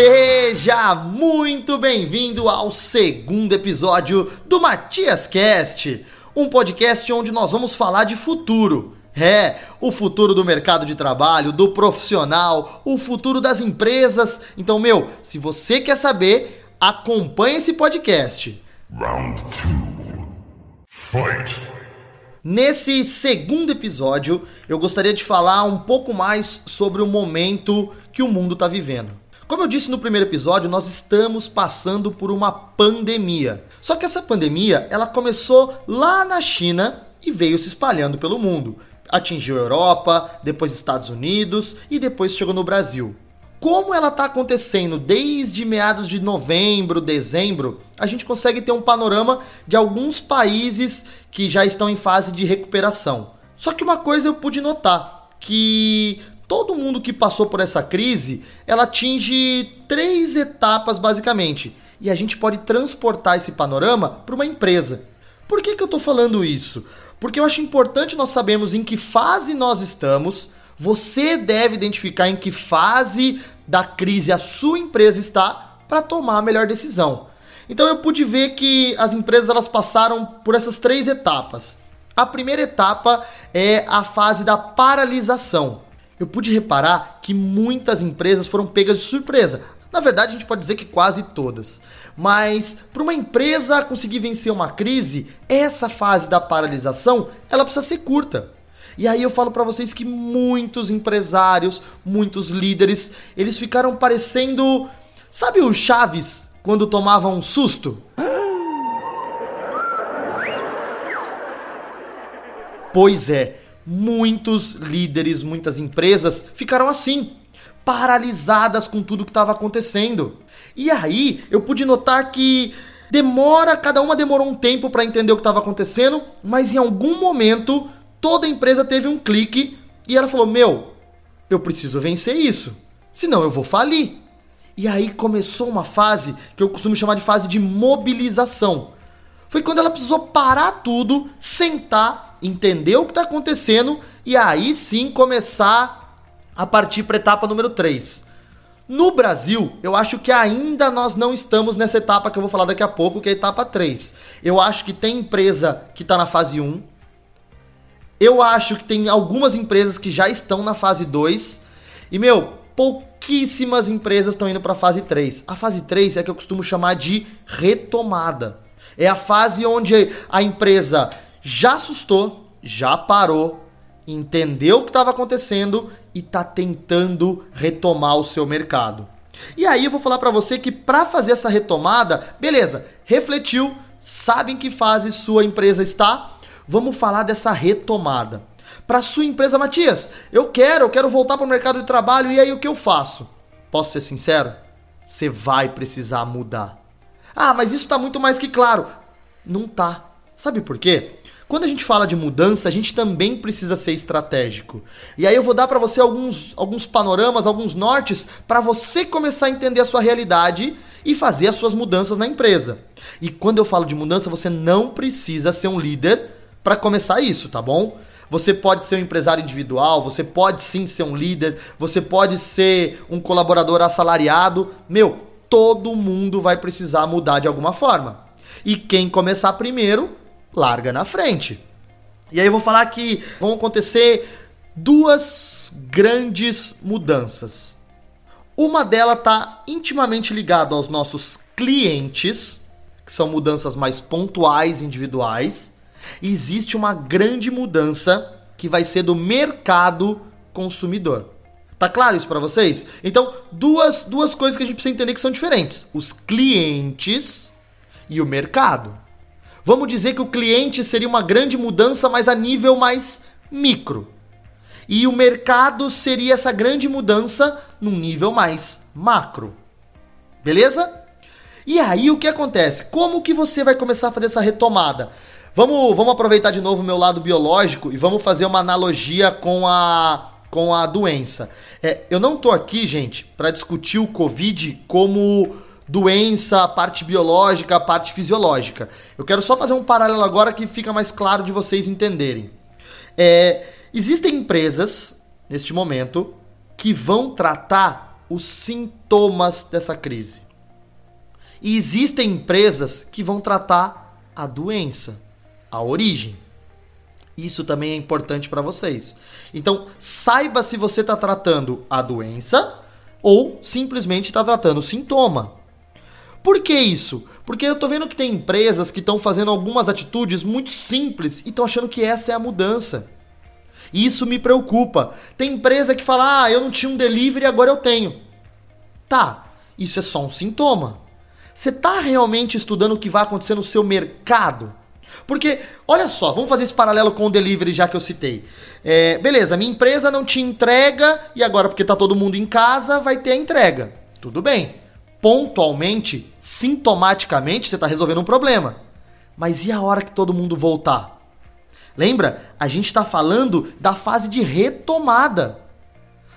Seja muito bem-vindo ao segundo episódio do Matias Cast, um podcast onde nós vamos falar de futuro. É, o futuro do mercado de trabalho, do profissional, o futuro das empresas. Então, meu, se você quer saber, acompanhe esse podcast. Round 2. Fight. Nesse segundo episódio, eu gostaria de falar um pouco mais sobre o momento que o mundo está vivendo. Como eu disse no primeiro episódio, nós estamos passando por uma pandemia. Só que essa pandemia, ela começou lá na China e veio se espalhando pelo mundo. Atingiu a Europa, depois Estados Unidos e depois chegou no Brasil. Como ela está acontecendo desde meados de novembro, dezembro, a gente consegue ter um panorama de alguns países que já estão em fase de recuperação. Só que uma coisa eu pude notar, que todo mundo que passou por essa crise, ela atinge três etapas basicamente. E a gente pode transportar esse panorama para uma empresa. Por que, que eu estou falando isso? Porque eu acho importante nós sabermos em que fase nós estamos. Você deve identificar em que fase da crise a sua empresa está para tomar a melhor decisão. Então eu pude ver que as empresas elas passaram por essas três etapas. A primeira etapa é a fase da paralisação eu pude reparar que muitas empresas foram pegas de surpresa. Na verdade, a gente pode dizer que quase todas. Mas para uma empresa conseguir vencer uma crise, essa fase da paralisação, ela precisa ser curta. E aí eu falo para vocês que muitos empresários, muitos líderes, eles ficaram parecendo, sabe o Chaves quando tomava um susto? Pois é, muitos líderes, muitas empresas ficaram assim, paralisadas com tudo que estava acontecendo. E aí eu pude notar que demora, cada uma demorou um tempo para entender o que estava acontecendo, mas em algum momento toda empresa teve um clique e ela falou: Meu, eu preciso vencer isso, senão eu vou falir. E aí começou uma fase que eu costumo chamar de fase de mobilização. Foi quando ela precisou parar tudo, sentar entender o que está acontecendo e aí sim começar a partir para a etapa número 3. No Brasil, eu acho que ainda nós não estamos nessa etapa que eu vou falar daqui a pouco, que é a etapa 3. Eu acho que tem empresa que está na fase 1. Eu acho que tem algumas empresas que já estão na fase 2. E, meu, pouquíssimas empresas estão indo para a fase 3. A fase 3 é que eu costumo chamar de retomada. É a fase onde a empresa já assustou, já parou, entendeu o que estava acontecendo e está tentando retomar o seu mercado. E aí eu vou falar para você que para fazer essa retomada, beleza, refletiu, sabe em que fase sua empresa está? Vamos falar dessa retomada. Para sua empresa, Matias, eu quero, eu quero voltar para o mercado de trabalho e aí o que eu faço? Posso ser sincero? Você vai precisar mudar. Ah, mas isso está muito mais que claro. Não tá. Sabe por quê? Quando a gente fala de mudança, a gente também precisa ser estratégico. E aí eu vou dar para você alguns, alguns panoramas, alguns nortes para você começar a entender a sua realidade e fazer as suas mudanças na empresa. E quando eu falo de mudança, você não precisa ser um líder para começar isso, tá bom? Você pode ser um empresário individual, você pode sim ser um líder, você pode ser um colaborador assalariado. Meu, todo mundo vai precisar mudar de alguma forma. E quem começar primeiro larga na frente. E aí eu vou falar que vão acontecer duas grandes mudanças. Uma delas está intimamente ligada aos nossos clientes, que são mudanças mais pontuais, individuais. E existe uma grande mudança que vai ser do mercado consumidor. Tá claro isso para vocês? Então, duas, duas coisas que a gente precisa entender que são diferentes: os clientes e o mercado. Vamos dizer que o cliente seria uma grande mudança, mas a nível mais micro. E o mercado seria essa grande mudança num nível mais macro. Beleza? E aí o que acontece? Como que você vai começar a fazer essa retomada? Vamos, vamos aproveitar de novo o meu lado biológico e vamos fazer uma analogia com a, com a doença. É, eu não tô aqui, gente, para discutir o Covid como doença, a parte biológica, a parte fisiológica. Eu quero só fazer um paralelo agora que fica mais claro de vocês entenderem. É, existem empresas, neste momento, que vão tratar os sintomas sintomas dessa crise. E existem empresas que vão tratar a doença, a origem. Isso também é importante para vocês. Então, saiba se você está tratando a doença ou simplesmente está tratando o sintoma. Por que isso? Porque eu estou vendo que tem empresas que estão fazendo algumas atitudes muito simples e estão achando que essa é a mudança. E isso me preocupa. Tem empresa que fala: "Ah, eu não tinha um delivery, agora eu tenho". Tá, isso é só um sintoma. Você está realmente estudando o que vai acontecer no seu mercado? Porque, olha só, vamos fazer esse paralelo com o delivery já que eu citei. É, beleza, minha empresa não te entrega e agora, porque está todo mundo em casa, vai ter a entrega. Tudo bem. Pontualmente, sintomaticamente, você está resolvendo um problema. Mas e a hora que todo mundo voltar? Lembra? A gente está falando da fase de retomada.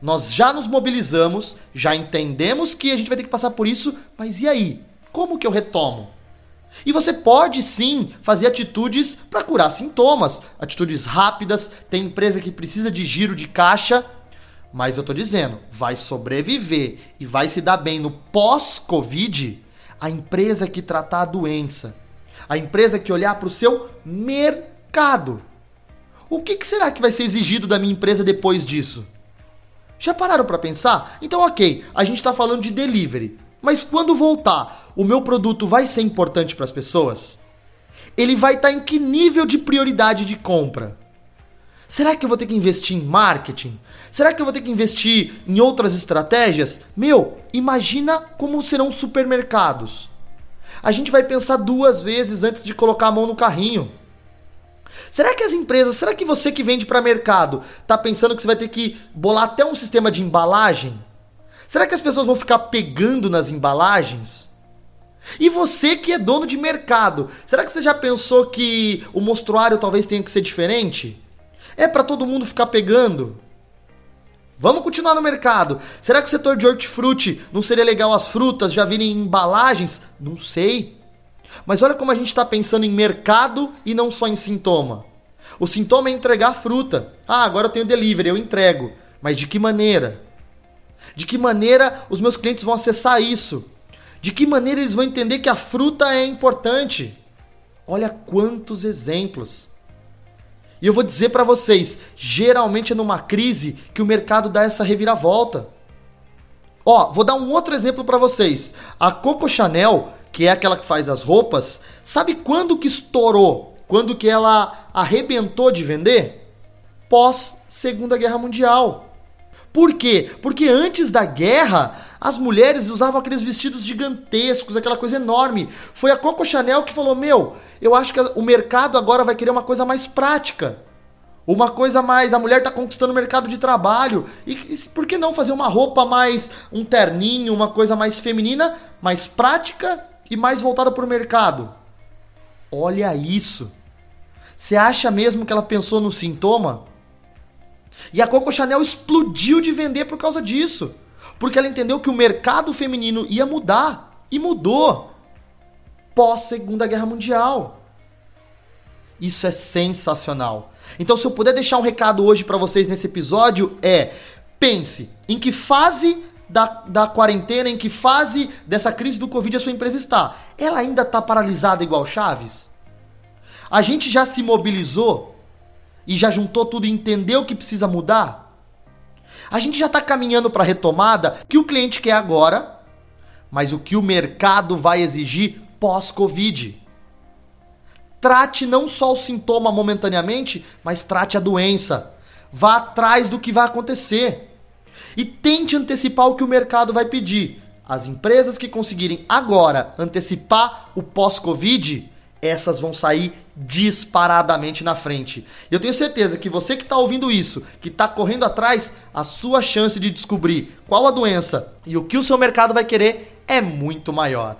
Nós já nos mobilizamos, já entendemos que a gente vai ter que passar por isso, mas e aí? Como que eu retomo? E você pode sim fazer atitudes para curar sintomas, atitudes rápidas. Tem empresa que precisa de giro de caixa, mas eu tô dizendo, vai sobreviver e vai se dar bem no pós-Covid a empresa que tratar a doença, a empresa que olhar para o seu mercado. O que, que será que vai ser exigido da minha empresa depois disso? Já pararam para pensar? Então, ok, a gente está falando de delivery. Mas quando voltar, o meu produto vai ser importante para as pessoas? Ele vai estar tá em que nível de prioridade de compra? Será que eu vou ter que investir em marketing? Será que eu vou ter que investir em outras estratégias? Meu, imagina como serão supermercados. A gente vai pensar duas vezes antes de colocar a mão no carrinho. Será que as empresas, será que você que vende para mercado, tá pensando que você vai ter que bolar até um sistema de embalagem? Será que as pessoas vão ficar pegando nas embalagens? E você que é dono de mercado, será que você já pensou que o mostruário talvez tenha que ser diferente? É para todo mundo ficar pegando? Vamos continuar no mercado. Será que o setor de hortifruti não seria legal as frutas já virem em embalagens? Não sei. Mas olha como a gente está pensando em mercado e não só em sintoma. O sintoma é entregar fruta. Ah, agora eu tenho delivery, eu entrego. Mas de que maneira? De que maneira os meus clientes vão acessar isso? De que maneira eles vão entender que a fruta é importante? Olha quantos exemplos. E eu vou dizer para vocês, geralmente é numa crise que o mercado dá essa reviravolta. Ó, vou dar um outro exemplo para vocês. A Coco Chanel, que é aquela que faz as roupas, sabe quando que estourou? Quando que ela arrebentou de vender? Pós Segunda Guerra Mundial. Por quê? Porque antes da guerra, as mulheres usavam aqueles vestidos gigantescos, aquela coisa enorme. Foi a Coco Chanel que falou: Meu, eu acho que o mercado agora vai querer uma coisa mais prática. Uma coisa mais. A mulher está conquistando o mercado de trabalho. E, e por que não fazer uma roupa mais. um terninho, uma coisa mais feminina, mais prática e mais voltada para o mercado? Olha isso. Você acha mesmo que ela pensou no sintoma? E a Coco Chanel explodiu de vender por causa disso. Porque ela entendeu que o mercado feminino ia mudar. E mudou. Pós Segunda Guerra Mundial. Isso é sensacional. Então, se eu puder deixar um recado hoje para vocês nesse episódio, é: pense em que fase da, da quarentena, em que fase dessa crise do Covid a sua empresa está. Ela ainda está paralisada igual Chaves? A gente já se mobilizou e já juntou tudo e entendeu que precisa mudar? A gente já está caminhando para a retomada que o cliente quer agora, mas o que o mercado vai exigir pós-Covid. Trate não só o sintoma momentaneamente, mas trate a doença. Vá atrás do que vai acontecer. E tente antecipar o que o mercado vai pedir. As empresas que conseguirem agora antecipar o pós-Covid essas vão sair disparadamente na frente. Eu tenho certeza que você que está ouvindo isso, que está correndo atrás, a sua chance de descobrir qual a doença e o que o seu mercado vai querer é muito maior.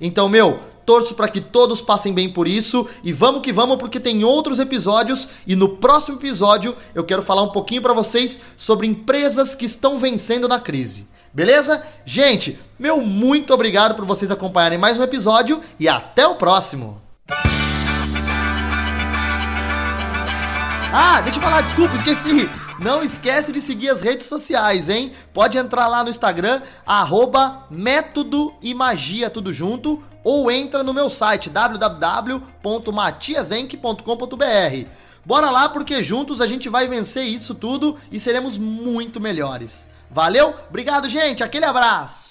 Então, meu, torço para que todos passem bem por isso e vamos que vamos porque tem outros episódios e no próximo episódio eu quero falar um pouquinho para vocês sobre empresas que estão vencendo na crise. Beleza? Gente, meu muito obrigado por vocês acompanharem mais um episódio e até o próximo. Ah, deixa eu falar, desculpa, esqueci. Não esquece de seguir as redes sociais, hein? Pode entrar lá no Instagram, arroba método e magia tudo junto, ou entra no meu site www.matiasenk.com.br. Bora lá porque juntos a gente vai vencer isso tudo e seremos muito melhores. Valeu? Obrigado, gente. Aquele abraço.